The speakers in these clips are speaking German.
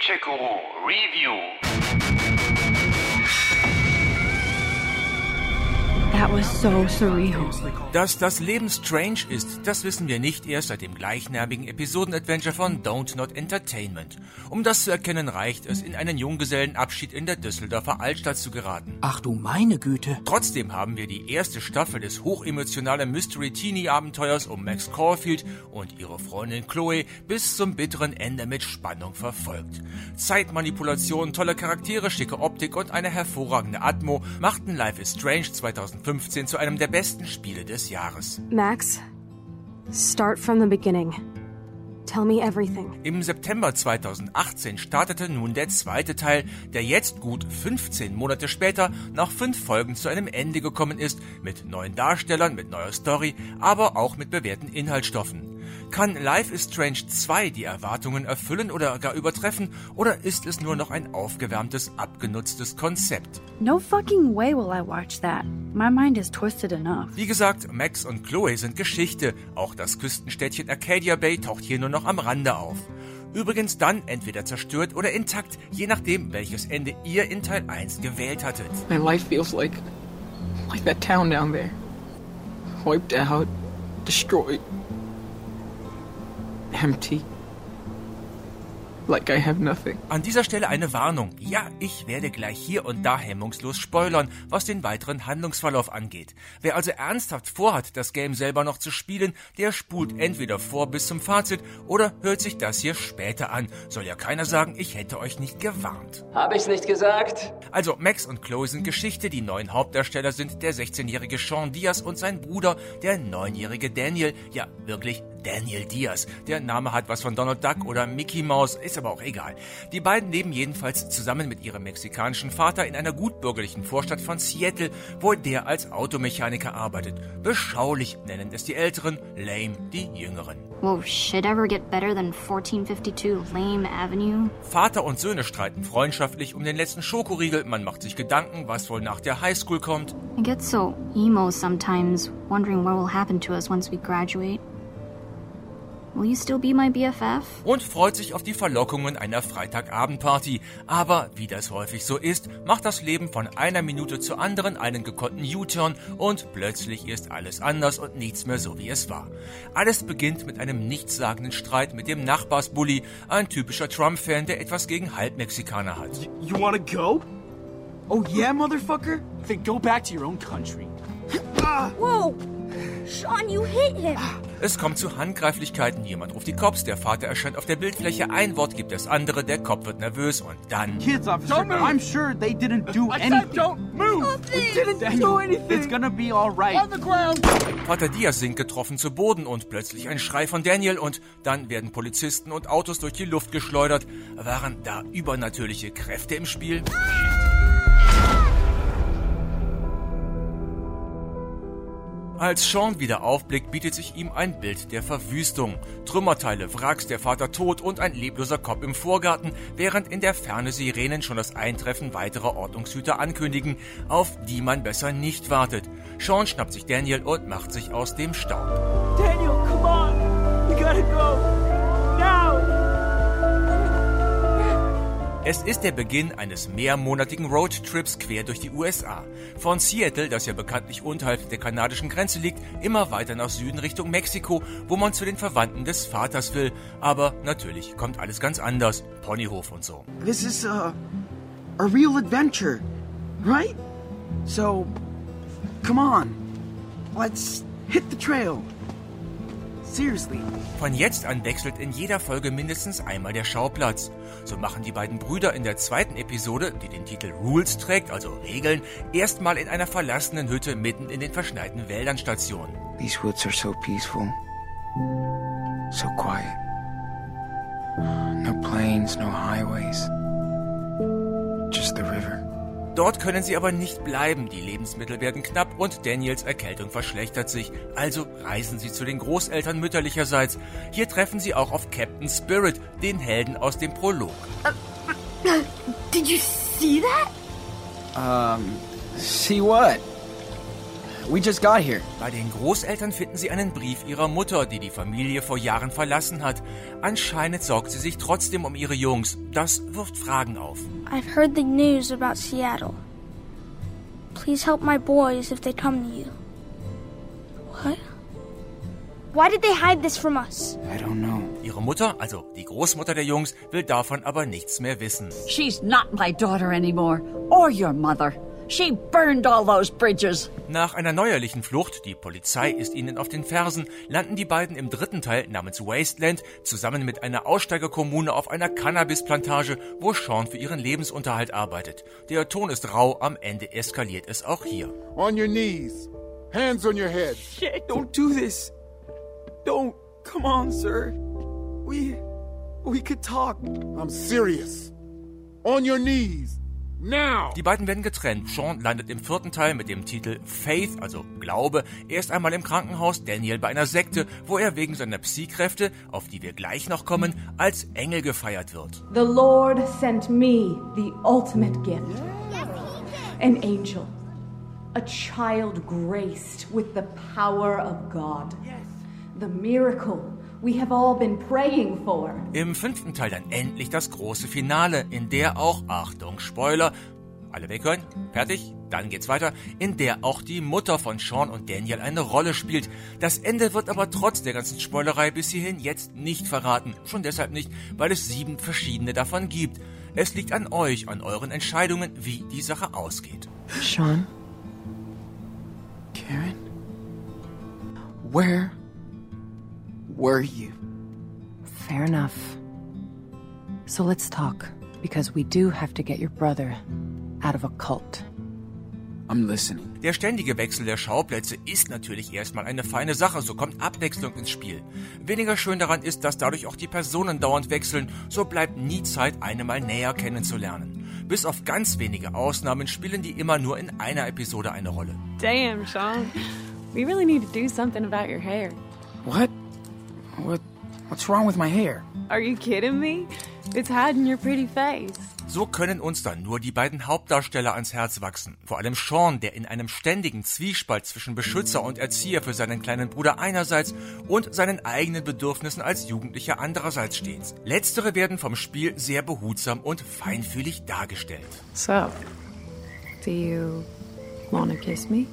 Tchekuru Review. That was so surreal. Dass das Leben strange ist, das wissen wir nicht erst seit dem gleichnamigen Episodenadventure von Don't Not Entertainment. Um das zu erkennen, reicht es, in einen Junggesellenabschied in der Düsseldorfer Altstadt zu geraten. Ach du meine Güte. Trotzdem haben wir die erste Staffel des hochemotionalen Mystery-Teenie-Abenteuers um Max Caulfield und ihre Freundin Chloe bis zum bitteren Ende mit Spannung verfolgt. Zeitmanipulation, tolle Charaktere, schicke Optik und eine hervorragende Atmo machten Life is Strange 2015 zu einem der besten Spiele des Jahres. Max, start from the beginning. Tell me everything. Im September 2018 startete nun der zweite Teil, der jetzt gut 15 Monate später nach fünf Folgen zu einem Ende gekommen ist, mit neuen Darstellern, mit neuer Story, aber auch mit bewährten Inhaltsstoffen. Kann Life is Strange 2 die Erwartungen erfüllen oder gar übertreffen, oder ist es nur noch ein aufgewärmtes, abgenutztes Konzept? No fucking way will I watch that. My mind is twisted enough. Wie gesagt, Max und Chloe sind Geschichte, auch das Küstenstädtchen Arcadia Bay taucht hier nur noch am Rande auf. Übrigens dann entweder zerstört oder intakt, je nachdem, welches Ende ihr in Teil 1 gewählt hattet. My life feels like like that town down there. Wiped out, destroyed, empty. Like I have nothing. An dieser Stelle eine Warnung. Ja, ich werde gleich hier und da hemmungslos spoilern, was den weiteren Handlungsverlauf angeht. Wer also ernsthaft vorhat, das Game selber noch zu spielen, der spult entweder vor bis zum Fazit oder hört sich das hier später an. Soll ja keiner sagen, ich hätte euch nicht gewarnt. Hab ich's nicht gesagt? Also Max und Chloe sind Geschichte, die neuen Hauptdarsteller sind der 16-jährige Sean Diaz und sein Bruder, der 9-jährige Daniel. Ja, wirklich Daniel Diaz. Der Name hat was von Donald Duck oder Mickey Mouse, ist aber auch egal. Die beiden leben jedenfalls zusammen mit ihrem mexikanischen Vater in einer gutbürgerlichen Vorstadt von Seattle, wo der als Automechaniker arbeitet. Beschaulich nennen es die Älteren, lame die Jüngeren. Will shit ever get better than 1452 Lame Avenue? Vater und Söhne streiten freundschaftlich um den letzten Schokoriegel. Man macht sich Gedanken, was wohl nach der Highschool kommt. I get so emo sometimes, wondering what will happen to us once we graduate. Will you still be my BFF? und freut sich auf die Verlockungen einer Freitagabendparty. Aber wie das häufig so ist, macht das Leben von einer Minute zur anderen einen gekonnten U-Turn und plötzlich ist alles anders und nichts mehr so wie es war. Alles beginnt mit einem nichtssagenden Streit mit dem Nachbarsbully, ein typischer Trump-Fan, der etwas gegen Halbmexikaner hat. You wanna go? Oh yeah, motherfucker? Then go back to your own country. Whoa! Sean, you hit him! Es kommt zu Handgreiflichkeiten, jemand ruft die Cops, der Vater erscheint auf der Bildfläche, ein Wort gibt das andere, der Kopf wird nervös und dann... Kids, officer, I'm sure they didn't do anything. don't move! We didn't Daniel, it's gonna be alright. Vater Diaz sinkt getroffen zu Boden und plötzlich ein Schrei von Daniel und dann werden Polizisten und Autos durch die Luft geschleudert. Waren da übernatürliche Kräfte im Spiel? Als Sean wieder aufblickt, bietet sich ihm ein Bild der Verwüstung. Trümmerteile, Wracks, der Vater tot und ein lebloser Kopf im Vorgarten, während in der Ferne Sirenen schon das Eintreffen weiterer Ordnungshüter ankündigen, auf die man besser nicht wartet. Sean schnappt sich Daniel und macht sich aus dem Staub. Daniel, Es ist der Beginn eines mehrmonatigen Roadtrips quer durch die USA. Von Seattle, das ja bekanntlich unterhalb der kanadischen Grenze liegt, immer weiter nach Süden Richtung Mexiko, wo man zu den Verwandten des Vaters will. Aber natürlich kommt alles ganz anders. Ponyhof und so. This is a, a real adventure, right? So, come on. Let's hit the trail. Seriously. Von jetzt an wechselt in jeder Folge mindestens einmal der Schauplatz. So machen die beiden Brüder in der zweiten Episode, die den Titel Rules trägt, also Regeln, erstmal in einer verlassenen Hütte mitten in den verschneiten Wäldern Station. These woods are so peaceful. So quiet. No planes, no highways. Just the river. Dort können sie aber nicht bleiben, die Lebensmittel werden knapp und Daniels Erkältung verschlechtert sich. Also reisen sie zu den Großeltern mütterlicherseits. Hier treffen sie auch auf Captain Spirit, den Helden aus dem Prolog. Did you see that? Um, see what? We just got here. Bei den Großeltern finden sie einen Brief ihrer Mutter, die die Familie vor Jahren verlassen hat. Anscheinend sorgt sie sich trotzdem um ihre Jungs. Das wirft Fragen auf. I've heard the news about Seattle. Please help my boys if they come to you. What? Why did they hide this from us? I don't know. Ihre Mutter, also die Großmutter der Jungs, will davon aber nichts mehr wissen. She's not my daughter anymore, or your mother. She burned all those bridges. Nach einer neuerlichen Flucht, die Polizei ist ihnen auf den Fersen, landen die beiden im dritten Teil namens Wasteland zusammen mit einer Aussteigerkommune auf einer Cannabisplantage, wo Sean für ihren Lebensunterhalt arbeitet. Der Ton ist rau, am Ende eskaliert es auch hier. On your knees. Hands on your head. Shit, don't do this. Don't. Come on, sir. We. We could talk. I'm serious. On your knees. Now! Die beiden werden getrennt. Sean landet im vierten Teil mit dem Titel Faith, also Glaube, erst einmal im Krankenhaus, Daniel bei einer Sekte, wo er wegen seiner Psy-Kräfte, auf die wir gleich noch kommen, als Engel gefeiert wird. The Lord sent me the ultimate gift. An angel. A child graced with the power of God. The miracle we have all been praying for. Im fünften Teil dann endlich das große Finale, in der auch, Achtung, Spoiler, alle weghören, fertig, dann geht's weiter, in der auch die Mutter von Sean und Daniel eine Rolle spielt. Das Ende wird aber trotz der ganzen Spoilerei bis hierhin jetzt nicht verraten. Schon deshalb nicht, weil es sieben verschiedene davon gibt. Es liegt an euch, an euren Entscheidungen, wie die Sache ausgeht. Sean? Karen? Where were you? Fair enough. So let's talk, because we do have to get your brother out of a cult. I'm listening. Der ständige Wechsel der Schauplätze ist natürlich erstmal eine feine Sache, so kommt Abwechslung ins Spiel. Weniger schön daran ist, dass dadurch auch die Personen dauernd wechseln, so bleibt nie Zeit, eine mal näher kennenzulernen. Bis auf ganz wenige Ausnahmen spielen die immer nur in einer Episode eine Rolle. Damn, Sean. We really need to do something about your hair. What? What? What's wrong with my hair? Are you kidding me? It's hiding your pretty face. So können uns dann nur die beiden Hauptdarsteller ans Herz wachsen. Vor allem Sean, der in einem ständigen Zwiespalt zwischen Beschützer und Erzieher für seinen kleinen Bruder einerseits und seinen eigenen Bedürfnissen als Jugendlicher andererseits steht. Letztere werden vom Spiel sehr behutsam und feinfühlig dargestellt. So, do you want to kiss me?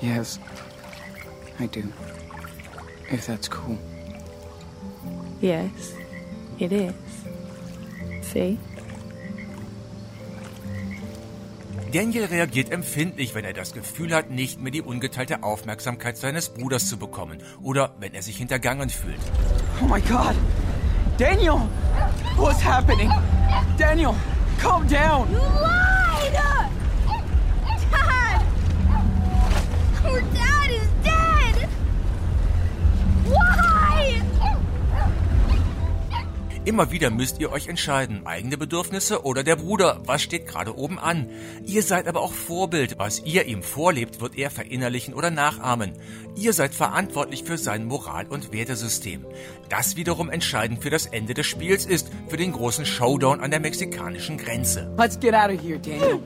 Yes, I do. If that's cool. Yes, it is. See? Daniel reagiert empfindlich, wenn er das Gefühl hat, nicht mehr die ungeteilte Aufmerksamkeit seines Bruders zu bekommen oder wenn er sich hintergangen fühlt. Oh my god! Daniel! What's happening? Daniel, calm down! Immer wieder müsst ihr euch entscheiden, eigene Bedürfnisse oder der Bruder, was steht gerade oben an. Ihr seid aber auch Vorbild, was ihr ihm vorlebt, wird er verinnerlichen oder nachahmen. Ihr seid verantwortlich für sein Moral- und Wertesystem. Das wiederum entscheidend für das Ende des Spiels ist, für den großen Showdown an der mexikanischen Grenze. Let's get out of here, Daniel.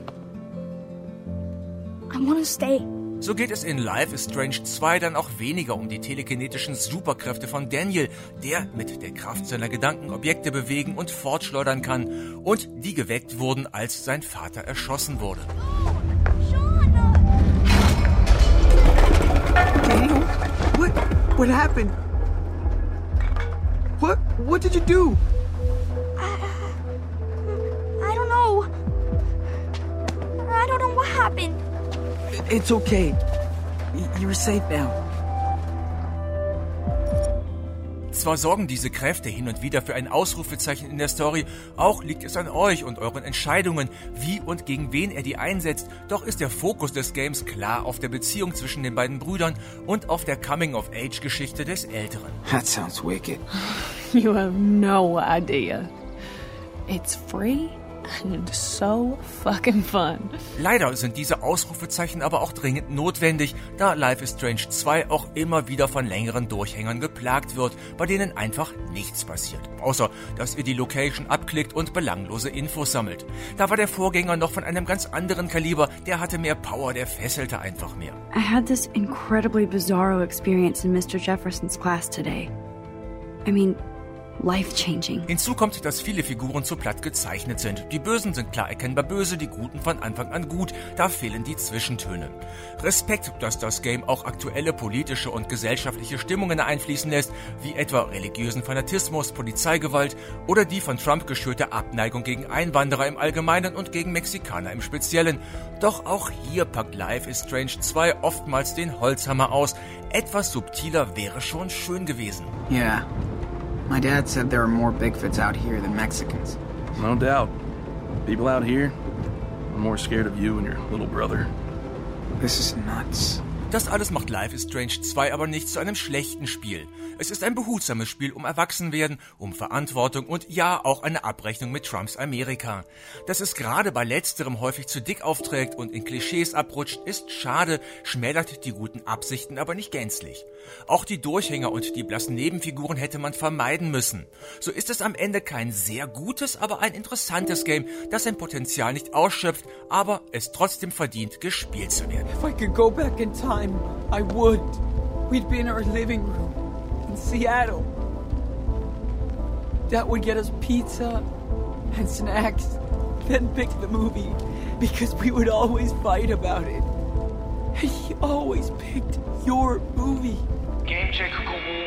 I want to stay. So geht es in Life is Strange 2 dann auch weniger um die telekinetischen Superkräfte von Daniel, der mit der Kraft seiner Gedanken Objekte bewegen und fortschleudern kann und die geweckt wurden, als sein Vater erschossen wurde. Daniel, what? What happened? What? What did you do? I don't know. I don't know what happened. It's okay. You're safe now. Zwar sorgen diese Kräfte hin und wieder für ein Ausrufezeichen in der Story, auch liegt es an euch und euren Entscheidungen, wie und gegen wen er die einsetzt, doch ist der Fokus des Games klar auf der Beziehung zwischen den beiden Brüdern und auf der Coming-of-Age-Geschichte des Älteren. That sounds wicked. You have no idea. It's free so fucking fun. Leider sind diese Ausrufezeichen aber auch dringend notwendig, da Life is Strange 2 auch immer wieder von längeren Durchhängern geplagt wird, bei denen einfach nichts passiert. Außer, dass ihr die Location abklickt und belanglose Infos sammelt. Da war der Vorgänger noch von einem ganz anderen Kaliber, der hatte mehr Power, der fesselte einfach mehr. I had this incredibly bizarro experience in Mr. Jefferson's class today. I mean, life-changing. Hinzu kommt, dass viele Figuren zu platt gezeichnet sind. Die Bösen sind klar erkennbar böse, die Guten von Anfang an gut. Da fehlen die Zwischentöne. Respekt, dass das Game auch aktuelle politische und gesellschaftliche Stimmungen einfließen lässt, wie etwa religiösen Fanatismus, Polizeigewalt oder die von Trump geschürte Abneigung gegen Einwanderer im Allgemeinen und gegen Mexikaner im Speziellen. Doch auch hier packt Life is Strange 2 oftmals den Holzhammer aus. Etwas subtiler wäre schon schön gewesen. Yeah. My dad said there are more Bigfoots out here than Mexicans. No doubt. People out here are more scared of you and your little brother. This is nuts. Das alles macht Life is Strange 2 aber nicht zu einem schlechten Spiel. Es ist ein behutsames Spiel um Erwachsenwerden, um Verantwortung und ja, auch eine Abrechnung mit Trumps Amerika. Dass es gerade bei letzterem häufig zu dick aufträgt und in Klischees abrutscht, ist schade, schmälert die guten Absichten aber nicht gänzlich. Auch die Durchhänger und die blassen Nebenfiguren hätte man vermeiden müssen. So ist es am Ende kein sehr gutes, aber ein interessantes Game, das sein Potenzial nicht ausschöpft, aber es trotzdem verdient, gespielt zu werden. If I could go back in time, I would. We'd be in our living room in Seattle. Dad would get us pizza and snacks, then pick the movie because we would always fight about it. And he always picked your movie. Gamecheck Guru